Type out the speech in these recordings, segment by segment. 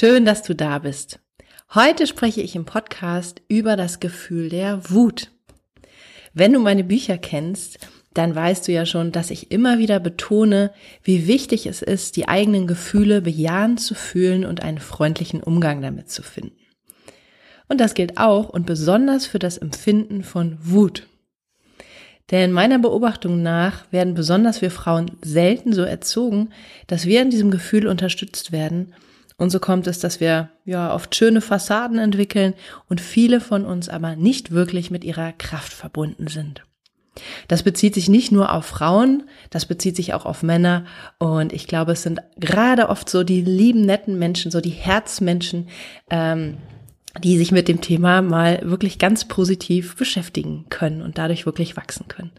Schön, dass du da bist. Heute spreche ich im Podcast über das Gefühl der Wut. Wenn du meine Bücher kennst, dann weißt du ja schon, dass ich immer wieder betone, wie wichtig es ist, die eigenen Gefühle bejahend zu fühlen und einen freundlichen Umgang damit zu finden. Und das gilt auch und besonders für das Empfinden von Wut. Denn meiner Beobachtung nach werden besonders wir Frauen selten so erzogen, dass wir in diesem Gefühl unterstützt werden und so kommt es, dass wir ja oft schöne Fassaden entwickeln und viele von uns aber nicht wirklich mit ihrer Kraft verbunden sind. Das bezieht sich nicht nur auf Frauen, das bezieht sich auch auf Männer. Und ich glaube, es sind gerade oft so die lieben, netten Menschen, so die Herzmenschen, ähm, die sich mit dem Thema mal wirklich ganz positiv beschäftigen können und dadurch wirklich wachsen können.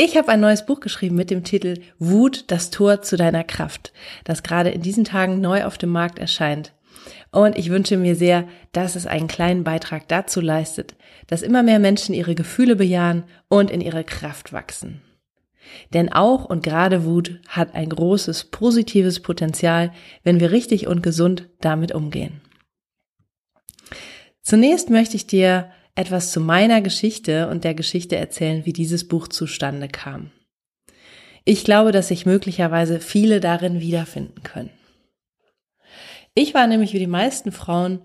Ich habe ein neues Buch geschrieben mit dem Titel Wut, das Tor zu deiner Kraft, das gerade in diesen Tagen neu auf dem Markt erscheint. Und ich wünsche mir sehr, dass es einen kleinen Beitrag dazu leistet, dass immer mehr Menschen ihre Gefühle bejahen und in ihre Kraft wachsen. Denn auch und gerade Wut hat ein großes positives Potenzial, wenn wir richtig und gesund damit umgehen. Zunächst möchte ich dir etwas zu meiner Geschichte und der Geschichte erzählen, wie dieses Buch zustande kam. Ich glaube, dass sich möglicherweise viele darin wiederfinden können. Ich war nämlich wie die meisten Frauen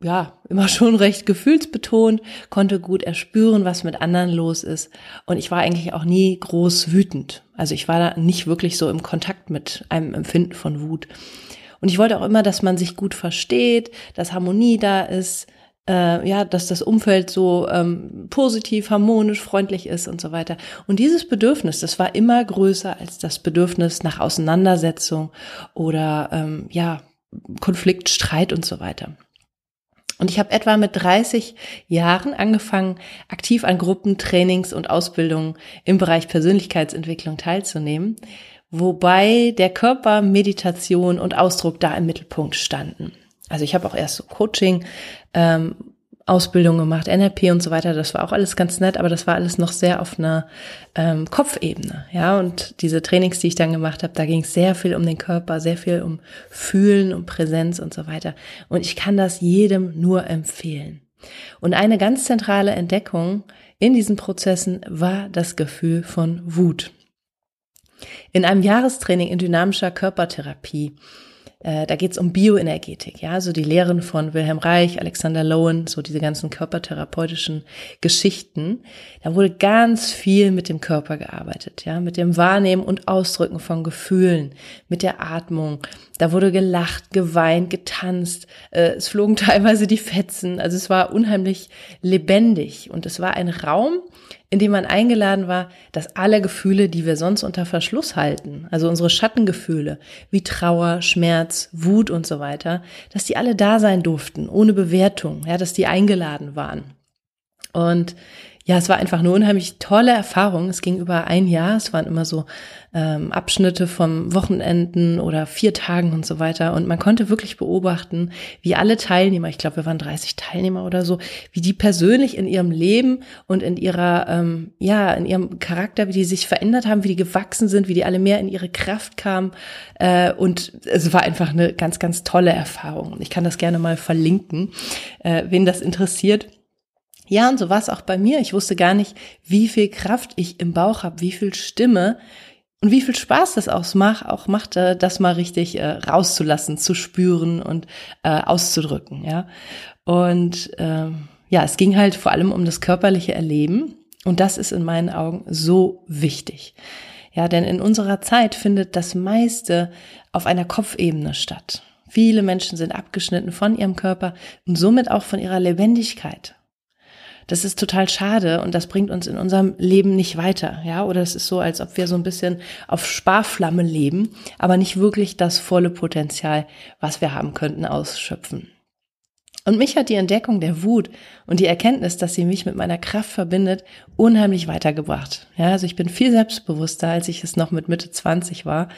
ja, immer schon recht gefühlsbetont, konnte gut erspüren, was mit anderen los ist. Und ich war eigentlich auch nie groß wütend. Also ich war da nicht wirklich so im Kontakt mit einem Empfinden von Wut. Und ich wollte auch immer, dass man sich gut versteht, dass Harmonie da ist, äh, ja, dass das Umfeld so ähm, positiv, harmonisch, freundlich ist und so weiter. Und dieses Bedürfnis, das war immer größer als das Bedürfnis nach Auseinandersetzung oder ähm, ja, Konflikt, Streit und so weiter. Und ich habe etwa mit 30 Jahren angefangen, aktiv an Gruppen, Trainings und Ausbildungen im Bereich Persönlichkeitsentwicklung teilzunehmen, wobei der Körper, Meditation und Ausdruck da im Mittelpunkt standen. Also ich habe auch erst so Coaching, ähm, Ausbildung gemacht, NLP und so weiter. Das war auch alles ganz nett, aber das war alles noch sehr auf einer ähm, Kopfebene. Ja, und diese Trainings, die ich dann gemacht habe, da ging es sehr viel um den Körper, sehr viel um Fühlen, um Präsenz und so weiter. Und ich kann das jedem nur empfehlen. Und eine ganz zentrale Entdeckung in diesen Prozessen war das Gefühl von Wut. In einem Jahrestraining in dynamischer Körpertherapie äh, da geht es um Bioenergetik, ja, so die Lehren von Wilhelm Reich, Alexander Lowen, so diese ganzen körpertherapeutischen Geschichten. Da wurde ganz viel mit dem Körper gearbeitet, ja, mit dem Wahrnehmen und Ausdrücken von Gefühlen, mit der Atmung. Da wurde gelacht, geweint, getanzt. Äh, es flogen teilweise die Fetzen. Also es war unheimlich lebendig und es war ein Raum, in dem man eingeladen war, dass alle Gefühle, die wir sonst unter Verschluss halten, also unsere Schattengefühle wie Trauer, Schmerz, Wut und so weiter, dass die alle da sein durften, ohne Bewertung, ja, dass die eingeladen waren. Und ja, es war einfach eine unheimlich tolle Erfahrung. Es ging über ein Jahr. Es waren immer so ähm, Abschnitte vom Wochenenden oder vier Tagen und so weiter. Und man konnte wirklich beobachten, wie alle Teilnehmer, ich glaube, wir waren 30 Teilnehmer oder so, wie die persönlich in ihrem Leben und in ihrer, ähm, ja, in ihrem Charakter, wie die sich verändert haben, wie die gewachsen sind, wie die alle mehr in ihre Kraft kamen. Äh, und es war einfach eine ganz, ganz tolle Erfahrung. Ich kann das gerne mal verlinken, äh, wen das interessiert. Ja, und so war es auch bei mir. Ich wusste gar nicht, wie viel Kraft ich im Bauch habe, wie viel Stimme. Und wie viel Spaß das auch macht, auch macht, äh, das mal richtig äh, rauszulassen, zu spüren und äh, auszudrücken, ja. Und ähm, ja, es ging halt vor allem um das körperliche Erleben. Und das ist in meinen Augen so wichtig. Ja, denn in unserer Zeit findet das meiste auf einer Kopfebene statt. Viele Menschen sind abgeschnitten von ihrem Körper und somit auch von ihrer Lebendigkeit. Das ist total schade und das bringt uns in unserem Leben nicht weiter, ja? Oder es ist so, als ob wir so ein bisschen auf Sparflamme leben, aber nicht wirklich das volle Potenzial, was wir haben könnten, ausschöpfen. Und mich hat die Entdeckung der Wut und die Erkenntnis, dass sie mich mit meiner Kraft verbindet, unheimlich weitergebracht. Ja, also ich bin viel selbstbewusster, als ich es noch mit Mitte 20 war.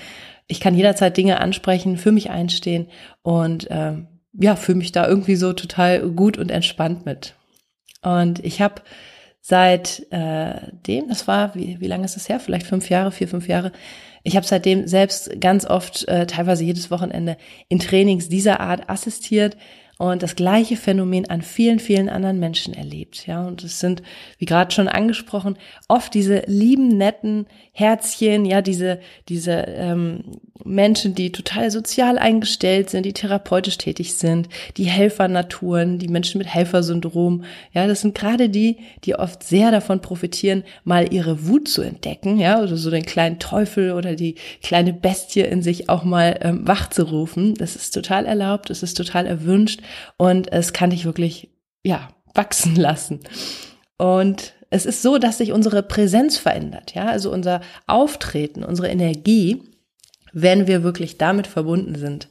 Ich kann jederzeit Dinge ansprechen, für mich einstehen und ähm, ja, fühle mich da irgendwie so total gut und entspannt mit. Und ich habe seit äh, dem, das war, wie, wie lange ist es her? Vielleicht fünf Jahre, vier, fünf Jahre. Ich habe seitdem selbst ganz oft, äh, teilweise jedes Wochenende, in Trainings dieser Art assistiert und das gleiche Phänomen an vielen, vielen anderen Menschen erlebt. Ja, und es sind, wie gerade schon angesprochen, oft diese lieben, netten Herzchen, ja, diese, diese ähm, Menschen, die total sozial eingestellt sind, die therapeutisch tätig sind, die Helfernaturen, die Menschen mit Helfersyndrom. Ja, das sind gerade die, die oft sehr davon profitieren, mal ihre Wut zu entdecken, ja, oder so den kleinen Teufel oder die kleine Bestie in sich auch mal ähm, wach. Das ist total erlaubt, es ist total erwünscht und es kann dich wirklich, ja, wachsen lassen. Und es ist so, dass sich unsere Präsenz verändert, ja, also unser Auftreten, unsere Energie, wenn wir wirklich damit verbunden sind.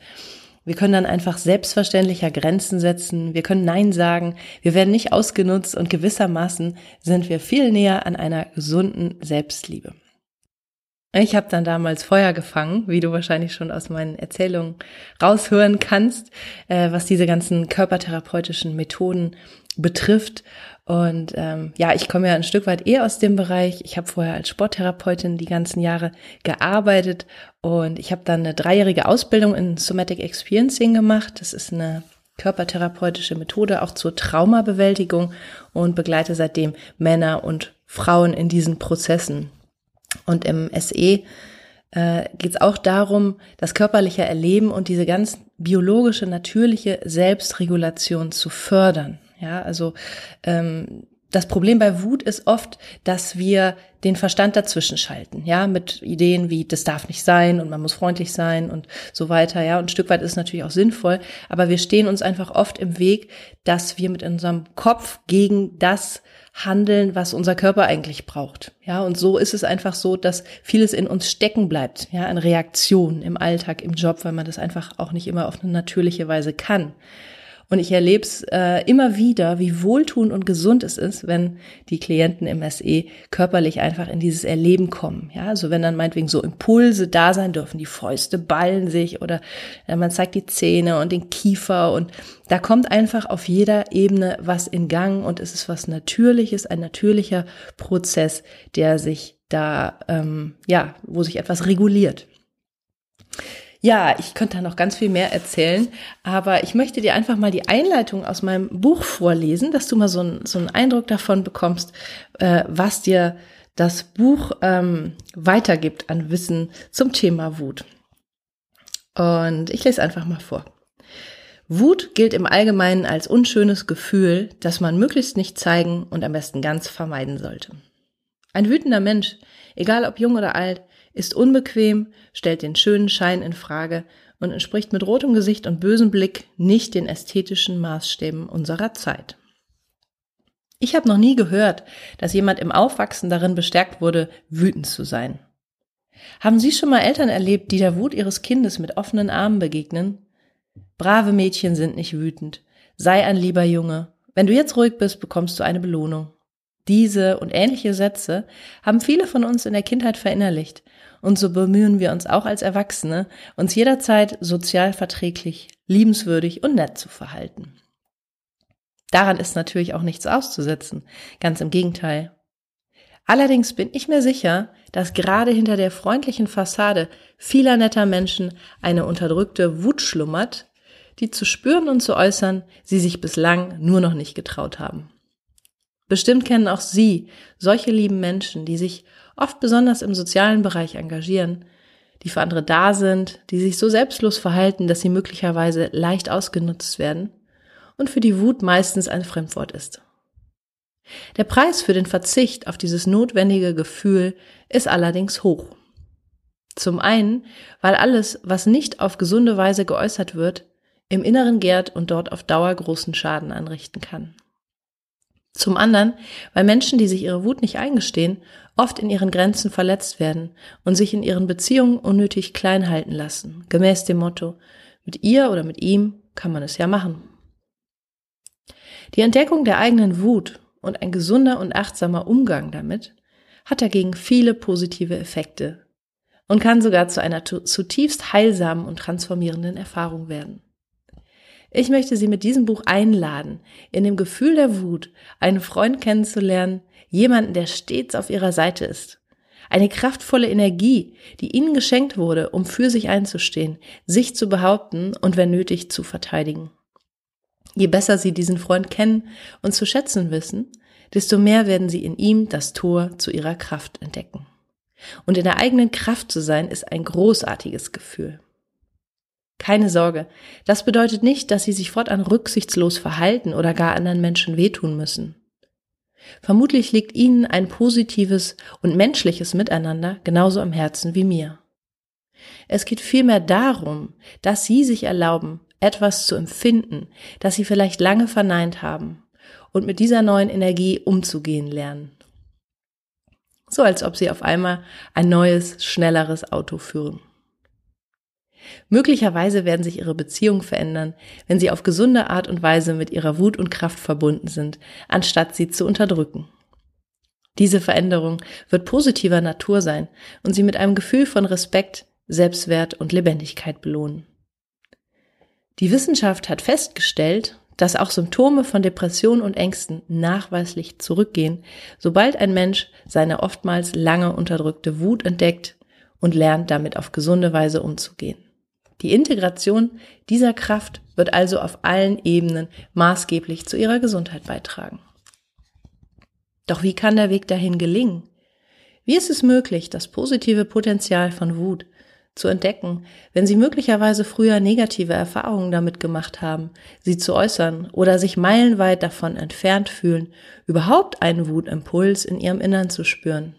Wir können dann einfach selbstverständlicher Grenzen setzen, wir können Nein sagen, wir werden nicht ausgenutzt und gewissermaßen sind wir viel näher an einer gesunden Selbstliebe. Ich habe dann damals Feuer gefangen, wie du wahrscheinlich schon aus meinen Erzählungen raushören kannst, äh, was diese ganzen körpertherapeutischen Methoden betrifft. Und ähm, ja, ich komme ja ein Stück weit eher aus dem Bereich. Ich habe vorher als Sporttherapeutin die ganzen Jahre gearbeitet und ich habe dann eine dreijährige Ausbildung in Somatic Experiencing gemacht. Das ist eine körpertherapeutische Methode auch zur Traumabewältigung und begleite seitdem Männer und Frauen in diesen Prozessen. Und im SE äh, geht es auch darum, das körperliche Erleben und diese ganz biologische, natürliche Selbstregulation zu fördern. Ja, also ähm, das Problem bei Wut ist oft, dass wir den Verstand dazwischen schalten, ja, mit Ideen wie, das darf nicht sein und man muss freundlich sein und so weiter, ja. Und ein Stück weit ist es natürlich auch sinnvoll, aber wir stehen uns einfach oft im Weg, dass wir mit unserem Kopf gegen das handeln, was unser Körper eigentlich braucht. Ja, und so ist es einfach so, dass vieles in uns stecken bleibt, ja, an Reaktionen im Alltag, im Job, weil man das einfach auch nicht immer auf eine natürliche Weise kann. Und ich erlebe es äh, immer wieder, wie wohltuend und gesund es ist, wenn die Klienten im SE körperlich einfach in dieses Erleben kommen. Ja, also wenn dann meinetwegen so Impulse da sein dürfen, die Fäuste ballen sich oder äh, man zeigt die Zähne und den Kiefer und da kommt einfach auf jeder Ebene was in Gang und es ist was Natürliches, ein natürlicher Prozess, der sich da, ähm, ja, wo sich etwas reguliert. Ja, ich könnte da noch ganz viel mehr erzählen, aber ich möchte dir einfach mal die Einleitung aus meinem Buch vorlesen, dass du mal so, ein, so einen Eindruck davon bekommst, äh, was dir das Buch ähm, weitergibt an Wissen zum Thema Wut. Und ich lese einfach mal vor. Wut gilt im Allgemeinen als unschönes Gefühl, das man möglichst nicht zeigen und am besten ganz vermeiden sollte. Ein wütender Mensch, egal ob jung oder alt, ist unbequem, stellt den schönen Schein in Frage und entspricht mit rotem Gesicht und bösem Blick nicht den ästhetischen Maßstäben unserer Zeit. Ich habe noch nie gehört, dass jemand im Aufwachsen darin bestärkt wurde, wütend zu sein. Haben Sie schon mal Eltern erlebt, die der Wut ihres Kindes mit offenen Armen begegnen? Brave Mädchen sind nicht wütend. Sei ein lieber Junge. Wenn du jetzt ruhig bist, bekommst du eine Belohnung. Diese und ähnliche Sätze haben viele von uns in der Kindheit verinnerlicht und so bemühen wir uns auch als Erwachsene, uns jederzeit sozial verträglich, liebenswürdig und nett zu verhalten. Daran ist natürlich auch nichts auszusetzen, ganz im Gegenteil. Allerdings bin ich mir sicher, dass gerade hinter der freundlichen Fassade vieler netter Menschen eine unterdrückte Wut schlummert, die zu spüren und zu äußern sie sich bislang nur noch nicht getraut haben. Bestimmt kennen auch Sie solche lieben Menschen, die sich oft besonders im sozialen Bereich engagieren, die für andere da sind, die sich so selbstlos verhalten, dass sie möglicherweise leicht ausgenutzt werden und für die Wut meistens ein Fremdwort ist. Der Preis für den Verzicht auf dieses notwendige Gefühl ist allerdings hoch. Zum einen, weil alles, was nicht auf gesunde Weise geäußert wird, im Inneren gärt und dort auf Dauer großen Schaden anrichten kann. Zum anderen, weil Menschen, die sich ihre Wut nicht eingestehen, oft in ihren Grenzen verletzt werden und sich in ihren Beziehungen unnötig klein halten lassen, gemäß dem Motto, mit ihr oder mit ihm kann man es ja machen. Die Entdeckung der eigenen Wut und ein gesunder und achtsamer Umgang damit hat dagegen viele positive Effekte und kann sogar zu einer zutiefst heilsamen und transformierenden Erfahrung werden. Ich möchte Sie mit diesem Buch einladen, in dem Gefühl der Wut einen Freund kennenzulernen, jemanden, der stets auf Ihrer Seite ist. Eine kraftvolle Energie, die Ihnen geschenkt wurde, um für sich einzustehen, sich zu behaupten und wenn nötig zu verteidigen. Je besser Sie diesen Freund kennen und zu schätzen wissen, desto mehr werden Sie in ihm das Tor zu Ihrer Kraft entdecken. Und in der eigenen Kraft zu sein, ist ein großartiges Gefühl. Keine Sorge, das bedeutet nicht, dass Sie sich fortan rücksichtslos verhalten oder gar anderen Menschen wehtun müssen. Vermutlich liegt Ihnen ein positives und menschliches Miteinander genauso am Herzen wie mir. Es geht vielmehr darum, dass Sie sich erlauben, etwas zu empfinden, das Sie vielleicht lange verneint haben und mit dieser neuen Energie umzugehen lernen. So als ob Sie auf einmal ein neues, schnelleres Auto führen. Möglicherweise werden sich ihre Beziehungen verändern, wenn sie auf gesunde Art und Weise mit ihrer Wut und Kraft verbunden sind, anstatt sie zu unterdrücken. Diese Veränderung wird positiver Natur sein und sie mit einem Gefühl von Respekt, Selbstwert und Lebendigkeit belohnen. Die Wissenschaft hat festgestellt, dass auch Symptome von Depressionen und Ängsten nachweislich zurückgehen, sobald ein Mensch seine oftmals lange unterdrückte Wut entdeckt und lernt, damit auf gesunde Weise umzugehen. Die Integration dieser Kraft wird also auf allen Ebenen maßgeblich zu ihrer Gesundheit beitragen. Doch wie kann der Weg dahin gelingen? Wie ist es möglich, das positive Potenzial von Wut zu entdecken, wenn Sie möglicherweise früher negative Erfahrungen damit gemacht haben, sie zu äußern oder sich meilenweit davon entfernt fühlen, überhaupt einen Wutimpuls in Ihrem Innern zu spüren?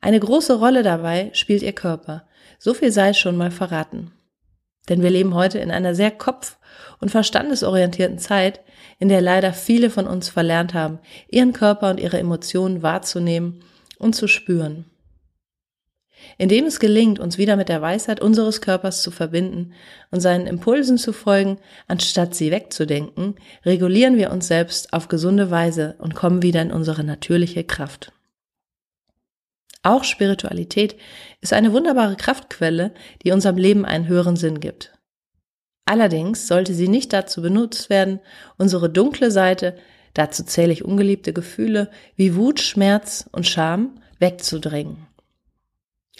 Eine große Rolle dabei spielt Ihr Körper, so viel sei schon mal verraten. Denn wir leben heute in einer sehr kopf- und verstandesorientierten Zeit, in der leider viele von uns verlernt haben, ihren Körper und ihre Emotionen wahrzunehmen und zu spüren. Indem es gelingt, uns wieder mit der Weisheit unseres Körpers zu verbinden und seinen Impulsen zu folgen, anstatt sie wegzudenken, regulieren wir uns selbst auf gesunde Weise und kommen wieder in unsere natürliche Kraft. Auch Spiritualität ist eine wunderbare Kraftquelle, die unserem Leben einen höheren Sinn gibt. Allerdings sollte sie nicht dazu benutzt werden, unsere dunkle Seite, dazu zähle ich ungeliebte Gefühle wie Wut, Schmerz und Scham, wegzudrängen.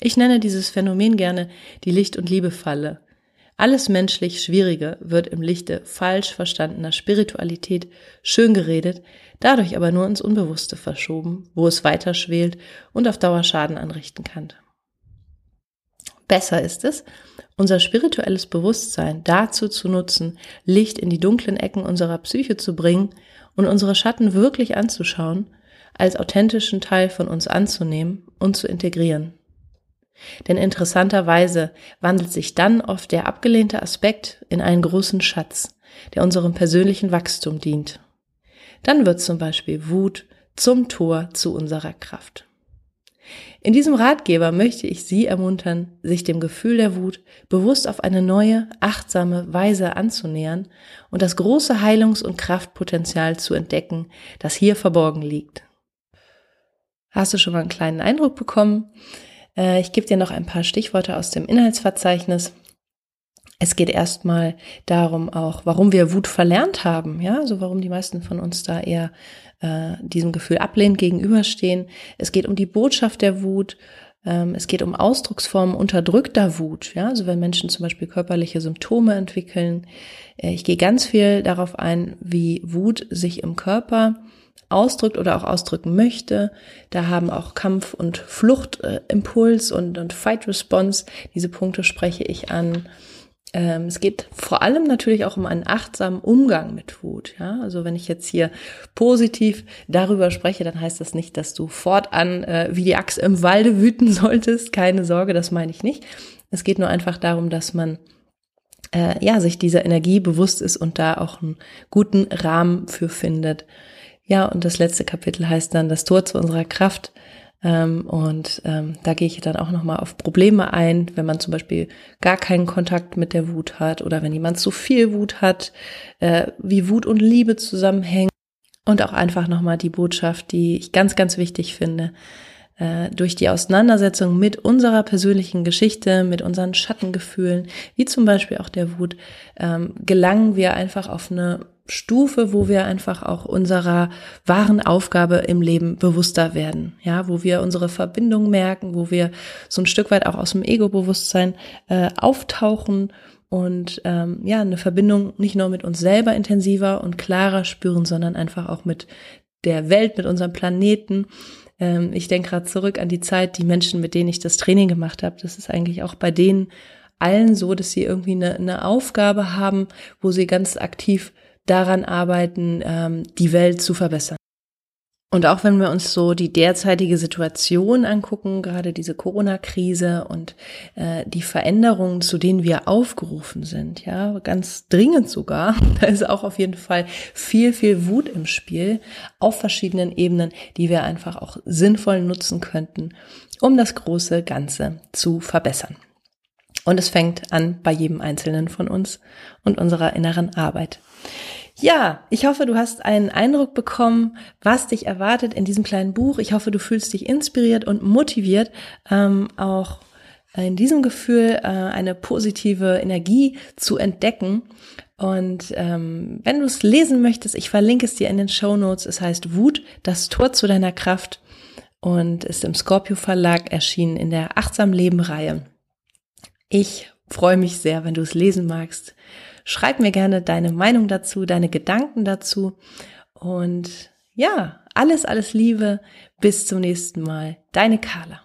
Ich nenne dieses Phänomen gerne die Licht- und Liebefalle. Alles menschlich Schwierige wird im Lichte falsch verstandener Spiritualität schön geredet, dadurch aber nur ins Unbewusste verschoben, wo es weiter schwelt und auf Dauer Schaden anrichten kann. Besser ist es, unser spirituelles Bewusstsein dazu zu nutzen, Licht in die dunklen Ecken unserer Psyche zu bringen und unsere Schatten wirklich anzuschauen, als authentischen Teil von uns anzunehmen und zu integrieren. Denn interessanterweise wandelt sich dann oft der abgelehnte Aspekt in einen großen Schatz, der unserem persönlichen Wachstum dient. Dann wird zum Beispiel Wut zum Tor zu unserer Kraft. In diesem Ratgeber möchte ich Sie ermuntern, sich dem Gefühl der Wut bewusst auf eine neue, achtsame Weise anzunähern und das große Heilungs- und Kraftpotenzial zu entdecken, das hier verborgen liegt. Hast du schon mal einen kleinen Eindruck bekommen? Äh, ich gebe dir noch ein paar Stichworte aus dem Inhaltsverzeichnis. Es geht erstmal darum auch, warum wir Wut verlernt haben, ja, also warum die meisten von uns da eher äh, diesem Gefühl ablehnend gegenüberstehen. Es geht um die Botschaft der Wut. Ähm, es geht um Ausdrucksformen unterdrückter Wut, ja, also wenn Menschen zum Beispiel körperliche Symptome entwickeln. Äh, ich gehe ganz viel darauf ein, wie Wut sich im Körper ausdrückt oder auch ausdrücken möchte. Da haben auch Kampf- und Fluchtimpuls und, und Fight-Response. Diese Punkte spreche ich an. Ähm, es geht vor allem natürlich auch um einen achtsamen Umgang mit Wut. Ja? Also wenn ich jetzt hier positiv darüber spreche, dann heißt das nicht, dass du fortan äh, wie die Axt im Walde wüten solltest. Keine Sorge, das meine ich nicht. Es geht nur einfach darum, dass man äh, ja sich dieser Energie bewusst ist und da auch einen guten Rahmen für findet. Ja, und das letzte Kapitel heißt dann das Tor zu unserer Kraft. Ähm, und ähm, da gehe ich dann auch nochmal auf Probleme ein, wenn man zum Beispiel gar keinen Kontakt mit der Wut hat oder wenn jemand zu viel Wut hat, äh, wie Wut und Liebe zusammenhängen. Und auch einfach nochmal die Botschaft, die ich ganz, ganz wichtig finde, äh, durch die Auseinandersetzung mit unserer persönlichen Geschichte, mit unseren Schattengefühlen, wie zum Beispiel auch der Wut, ähm, gelangen wir einfach auf eine Stufe, wo wir einfach auch unserer wahren Aufgabe im Leben bewusster werden, ja, wo wir unsere Verbindung merken, wo wir so ein Stück weit auch aus dem Ego-Bewusstsein äh, auftauchen und ähm, ja eine Verbindung nicht nur mit uns selber intensiver und klarer spüren, sondern einfach auch mit der Welt, mit unserem Planeten. Ähm, ich denke gerade zurück an die Zeit, die Menschen, mit denen ich das Training gemacht habe. Das ist eigentlich auch bei denen allen so, dass sie irgendwie eine, eine Aufgabe haben, wo sie ganz aktiv daran arbeiten, ähm, die Welt zu verbessern. Und auch wenn wir uns so die derzeitige Situation angucken, gerade diese Corona-Krise und äh, die Veränderungen, zu denen wir aufgerufen sind, ja, ganz dringend sogar, da ist auch auf jeden Fall viel, viel Wut im Spiel auf verschiedenen Ebenen, die wir einfach auch sinnvoll nutzen könnten, um das große Ganze zu verbessern. Und es fängt an bei jedem Einzelnen von uns und unserer inneren Arbeit. Ja, ich hoffe, du hast einen Eindruck bekommen, was dich erwartet in diesem kleinen Buch. Ich hoffe, du fühlst dich inspiriert und motiviert, ähm, auch in diesem Gefühl äh, eine positive Energie zu entdecken. Und ähm, wenn du es lesen möchtest, ich verlinke es dir in den Show Notes. Es heißt Wut, das Tor zu deiner Kraft und ist im Scorpio Verlag erschienen in der Achtsam Leben Reihe. Ich freue mich sehr, wenn du es lesen magst. Schreib mir gerne deine Meinung dazu, deine Gedanken dazu. Und ja, alles, alles Liebe. Bis zum nächsten Mal. Deine Carla.